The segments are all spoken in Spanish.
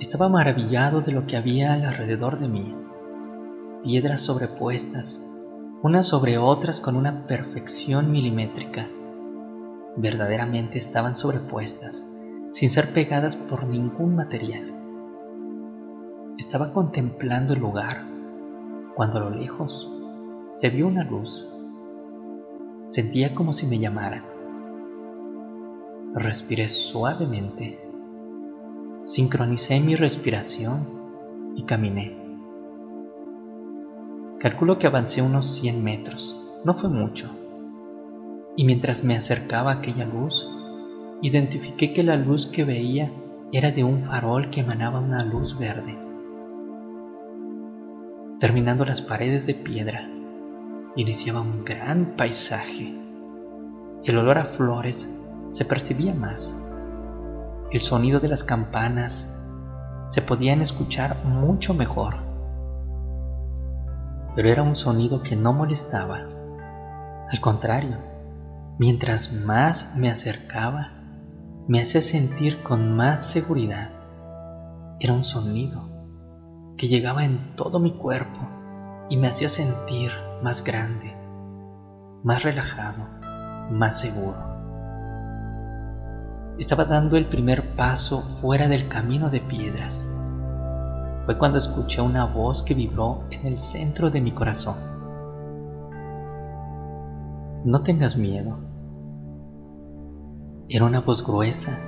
Estaba maravillado de lo que había alrededor de mí. Piedras sobrepuestas, unas sobre otras con una perfección milimétrica. Verdaderamente estaban sobrepuestas, sin ser pegadas por ningún material. Estaba contemplando el lugar cuando a lo lejos se vio una luz. Sentía como si me llamaran. Respiré suavemente. Sincronicé mi respiración y caminé. Calculo que avancé unos 100 metros. No fue mucho. Y mientras me acercaba a aquella luz, identifiqué que la luz que veía era de un farol que emanaba una luz verde. Terminando las paredes de piedra, iniciaba un gran paisaje. El olor a flores se percibía más. El sonido de las campanas se podían escuchar mucho mejor. Pero era un sonido que no molestaba. Al contrario, mientras más me acercaba, me hacía sentir con más seguridad. Era un sonido que llegaba en todo mi cuerpo y me hacía sentir más grande, más relajado, más seguro. Estaba dando el primer paso fuera del camino de piedras. Fue cuando escuché una voz que vibró en el centro de mi corazón. No tengas miedo. Era una voz gruesa,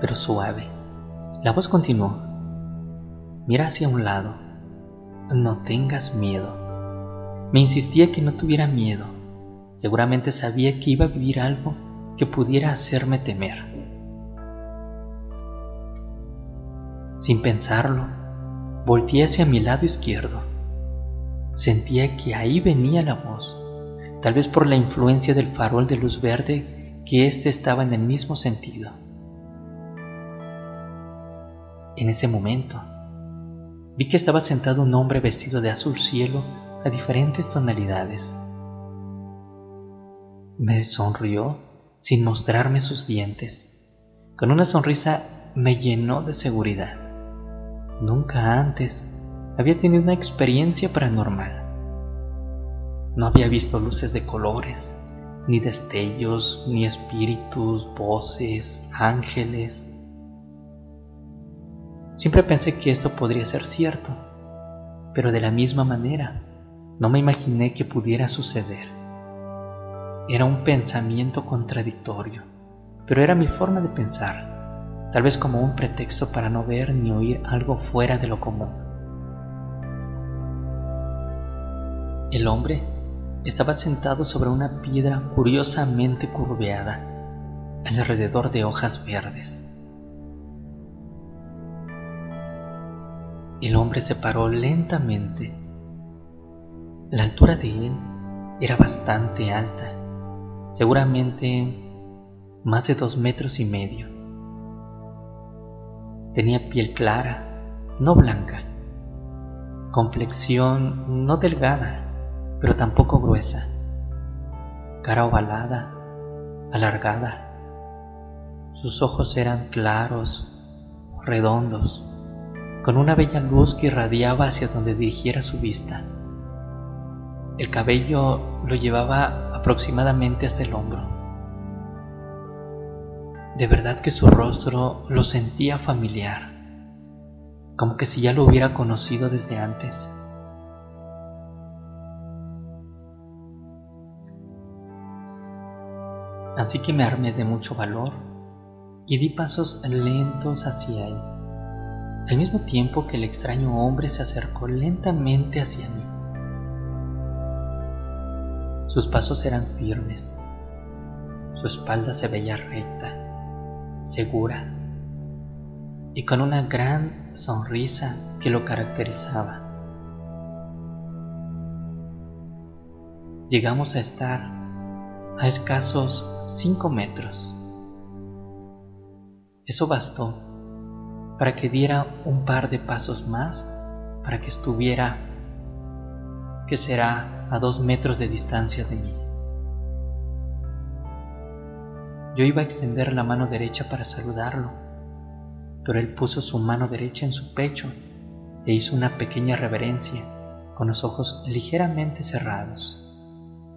pero suave. La voz continuó. Mira hacia un lado. No tengas miedo. Me insistía que no tuviera miedo. Seguramente sabía que iba a vivir algo que pudiera hacerme temer. Sin pensarlo, volteé hacia mi lado izquierdo. Sentía que ahí venía la voz, tal vez por la influencia del farol de luz verde que éste estaba en el mismo sentido. En ese momento, vi que estaba sentado un hombre vestido de azul cielo a diferentes tonalidades. Me sonrió sin mostrarme sus dientes. Con una sonrisa me llenó de seguridad. Nunca antes había tenido una experiencia paranormal. No había visto luces de colores, ni destellos, ni espíritus, voces, ángeles. Siempre pensé que esto podría ser cierto, pero de la misma manera no me imaginé que pudiera suceder. Era un pensamiento contradictorio, pero era mi forma de pensar tal vez como un pretexto para no ver ni oír algo fuera de lo común. El hombre estaba sentado sobre una piedra curiosamente curveada, alrededor de hojas verdes. El hombre se paró lentamente. La altura de él era bastante alta, seguramente más de dos metros y medio. Tenía piel clara, no blanca, complexión no delgada, pero tampoco gruesa, cara ovalada, alargada. Sus ojos eran claros, redondos, con una bella luz que irradiaba hacia donde dirigiera su vista. El cabello lo llevaba aproximadamente hasta el hombro de verdad que su rostro lo sentía familiar, como que si ya lo hubiera conocido desde antes. Así que me armé de mucho valor y di pasos lentos hacia él, al mismo tiempo que el extraño hombre se acercó lentamente hacia mí. Sus pasos eran firmes, su espalda se veía recta segura y con una gran sonrisa que lo caracterizaba. Llegamos a estar a escasos cinco metros. Eso bastó para que diera un par de pasos más para que estuviera, que será a dos metros de distancia de mí. Yo iba a extender la mano derecha para saludarlo, pero él puso su mano derecha en su pecho e hizo una pequeña reverencia con los ojos ligeramente cerrados,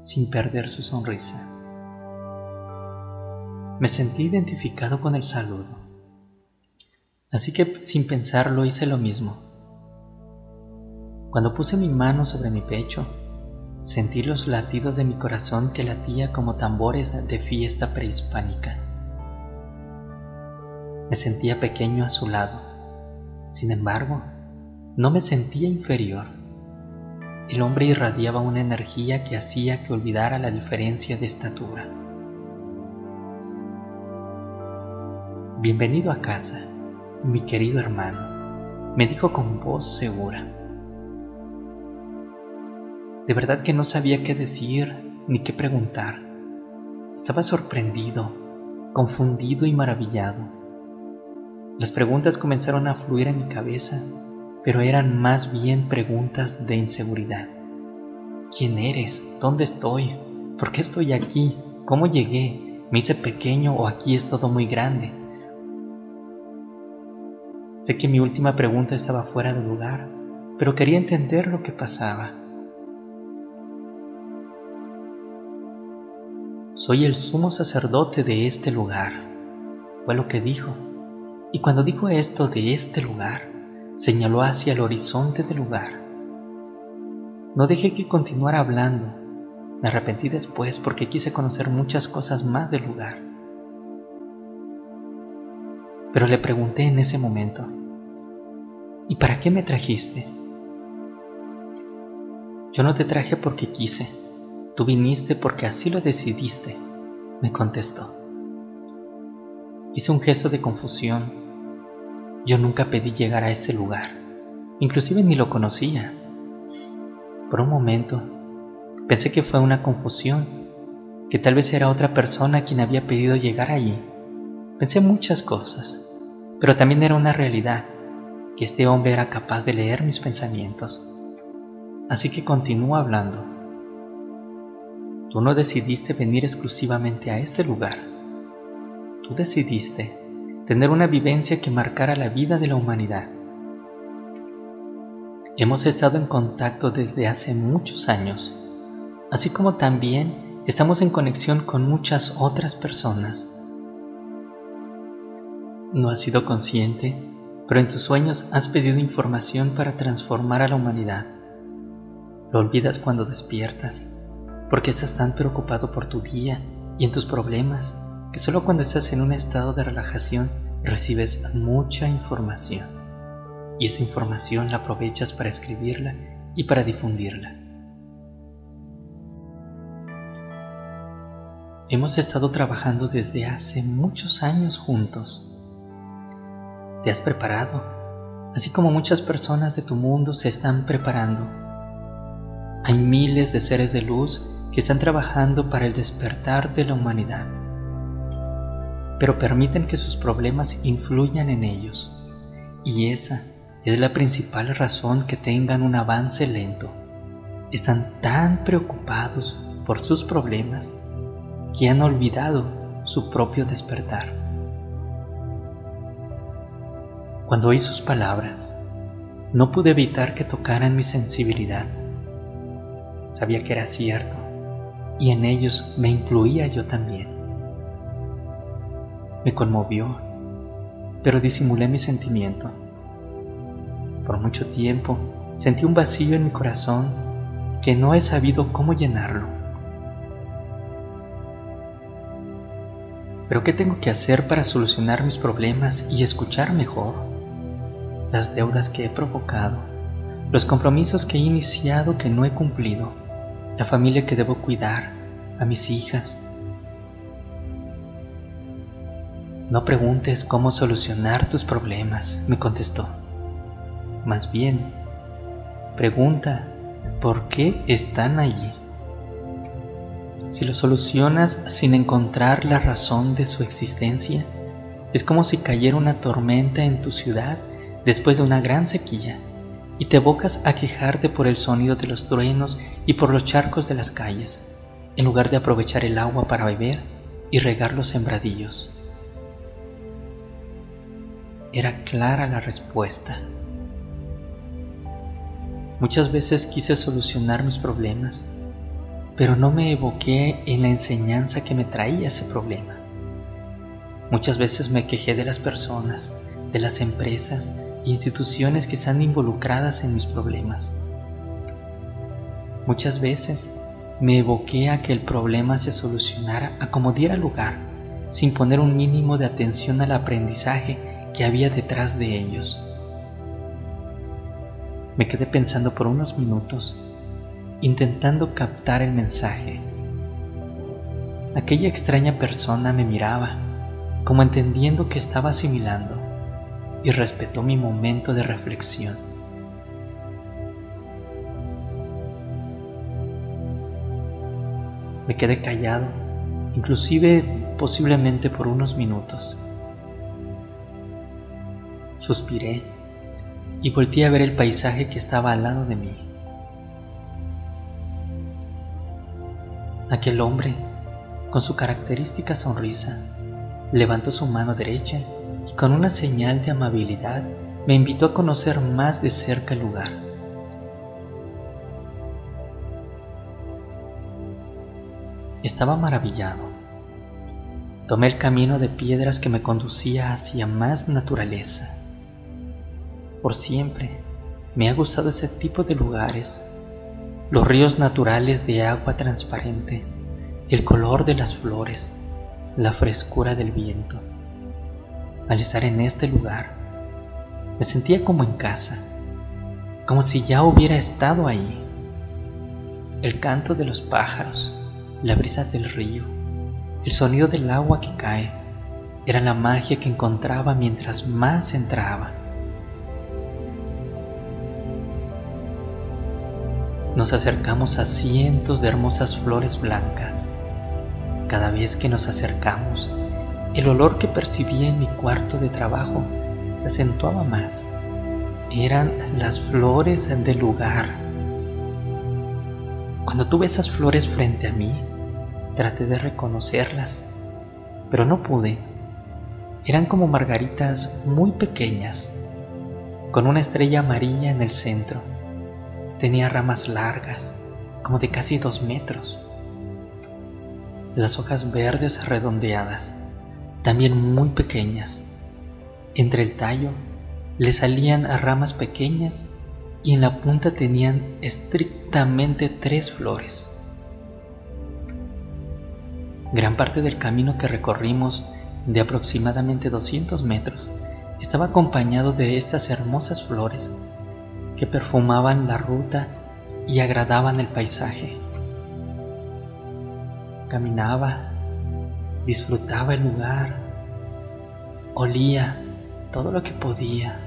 sin perder su sonrisa. Me sentí identificado con el saludo, así que sin pensarlo hice lo mismo. Cuando puse mi mano sobre mi pecho, sentí los latidos de mi corazón que latía como tambores de fiesta prehispánica. Me sentía pequeño a su lado. Sin embargo, no me sentía inferior. El hombre irradiaba una energía que hacía que olvidara la diferencia de estatura. Bienvenido a casa, mi querido hermano, me dijo con voz segura. De verdad que no sabía qué decir ni qué preguntar. Estaba sorprendido, confundido y maravillado. Las preguntas comenzaron a fluir en mi cabeza pero eran más bien preguntas de inseguridad. ¿Quién eres? ¿Dónde estoy? ¿Por qué estoy aquí? ¿Cómo llegué? ¿Me hice pequeño o aquí es todo muy grande? Sé que mi última pregunta estaba fuera de lugar, pero quería entender lo que pasaba. Soy el sumo sacerdote de este lugar, fue lo que dijo. Y cuando dijo esto de este lugar, señaló hacia el horizonte del lugar. No dejé que continuara hablando. Me arrepentí después porque quise conocer muchas cosas más del lugar. Pero le pregunté en ese momento, ¿y para qué me trajiste? Yo no te traje porque quise, tú viniste porque así lo decidiste, me contestó. Hice un gesto de confusión yo nunca pedí llegar a ese lugar, inclusive ni lo conocía. Por un momento pensé que fue una confusión, que tal vez era otra persona quien había pedido llegar allí. Pensé muchas cosas, pero también era una realidad, que este hombre era capaz de leer mis pensamientos. Así que continúo hablando. Tú no decidiste venir exclusivamente a este lugar. Tú decidiste tener una vivencia que marcara la vida de la humanidad. Hemos estado en contacto desde hace muchos años, así como también estamos en conexión con muchas otras personas. No has sido consciente, pero en tus sueños has pedido información para transformar a la humanidad. Lo olvidas cuando despiertas, porque estás tan preocupado por tu día y en tus problemas que solo cuando estás en un estado de relajación recibes mucha información y esa información la aprovechas para escribirla y para difundirla. Hemos estado trabajando desde hace muchos años juntos. Te has preparado, así como muchas personas de tu mundo se están preparando. Hay miles de seres de luz que están trabajando para el despertar de la humanidad pero permiten que sus problemas influyan en ellos. Y esa es la principal razón que tengan un avance lento. Están tan preocupados por sus problemas que han olvidado su propio despertar. Cuando oí sus palabras, no pude evitar que tocaran mi sensibilidad. Sabía que era cierto y en ellos me incluía yo también. Me conmovió, pero disimulé mi sentimiento. Por mucho tiempo sentí un vacío en mi corazón que no he sabido cómo llenarlo. Pero ¿qué tengo que hacer para solucionar mis problemas y escuchar mejor? Las deudas que he provocado, los compromisos que he iniciado que no he cumplido, la familia que debo cuidar, a mis hijas, No preguntes cómo solucionar tus problemas, me contestó. Más bien, pregunta por qué están allí. Si lo solucionas sin encontrar la razón de su existencia, es como si cayera una tormenta en tu ciudad después de una gran sequía y te evocas a quejarte por el sonido de los truenos y por los charcos de las calles, en lugar de aprovechar el agua para beber y regar los sembradillos. era clara la respuesta. Muchas veces quise solucionar mis problemas, pero no me evoqué en la enseñanza que me traía ese problema. Muchas veces me quejé de las personas, de las empresas instituciones que están involucradas en mis problemas. Muchas veces me evoqué a que el problema se solucionara a como diera lugar, sin poner un mínimo de atención al aprendizaje que había detrás de ellos. Me quedé pensando por unos minutos, intentando captar el mensaje. Aquella extraña persona me miraba, como entendiendo que estaba asimilando, y respetó mi momento de reflexión. Me quedé callado, inclusive posiblemente por unos minutos. Suspiré y volteé a ver el paisaje que estaba al lado de mí. Aquel hombre, con su característica sonrisa, levantó su mano derecha con una señal de amabilidad me invitó a conocer más de cerca el lugar. Estaba maravillado. Tomé el camino de piedras que me conducía hacia más naturaleza por siempre me ha gustado ese tipo de lugares, los ríos naturales de agua transparente, el color de las flores, la frescura del viento. Al estar en este lugar, me sentía como en casa, como si ya hubiera estado ahí. El canto de los pájaros, la brisa del río, el sonido del agua que cae, era la magia que encontraba mientras más entraba. Nos acercamos a cientos de hermosas flores blancas. Cada vez que nos acercamos, el olor que percibía en mi cuarto de trabajo se acentuaba más. Eran las flores del lugar. Cuando tuve esas flores frente a mí, traté de reconocerlas, pero no pude. Eran como margaritas muy pequeñas, con una estrella amarilla en el centro Tenía ramas largas, como de casi dos metros. Las hojas verdes redondeadas, también muy pequeñas. Entre el tallo le salían a ramas pequeñas y en la punta tenían estrictamente tres flores. Gran parte del camino que recorrimos, de aproximadamente 200 metros, estaba acompañado de estas hermosas flores que perfumaban la ruta y agradaban el paisaje. Caminaba, disfrutaba el lugar, olía todo lo que podía.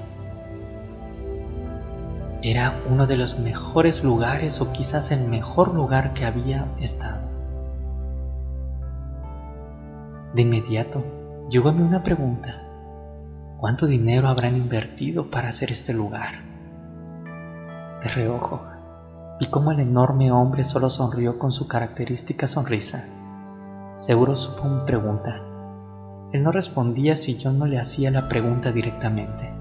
Era uno de los mejores lugares o quizás el mejor lugar que había estado. De inmediato llegó a mí una pregunta. ¿Cuánto dinero habrán invertido para hacer este lugar? de reojo y cómo el enorme hombre solo sonrió con su característica sonrisa. Seguro supo mi pregunta. Él no respondía si yo no le hacía la pregunta directamente.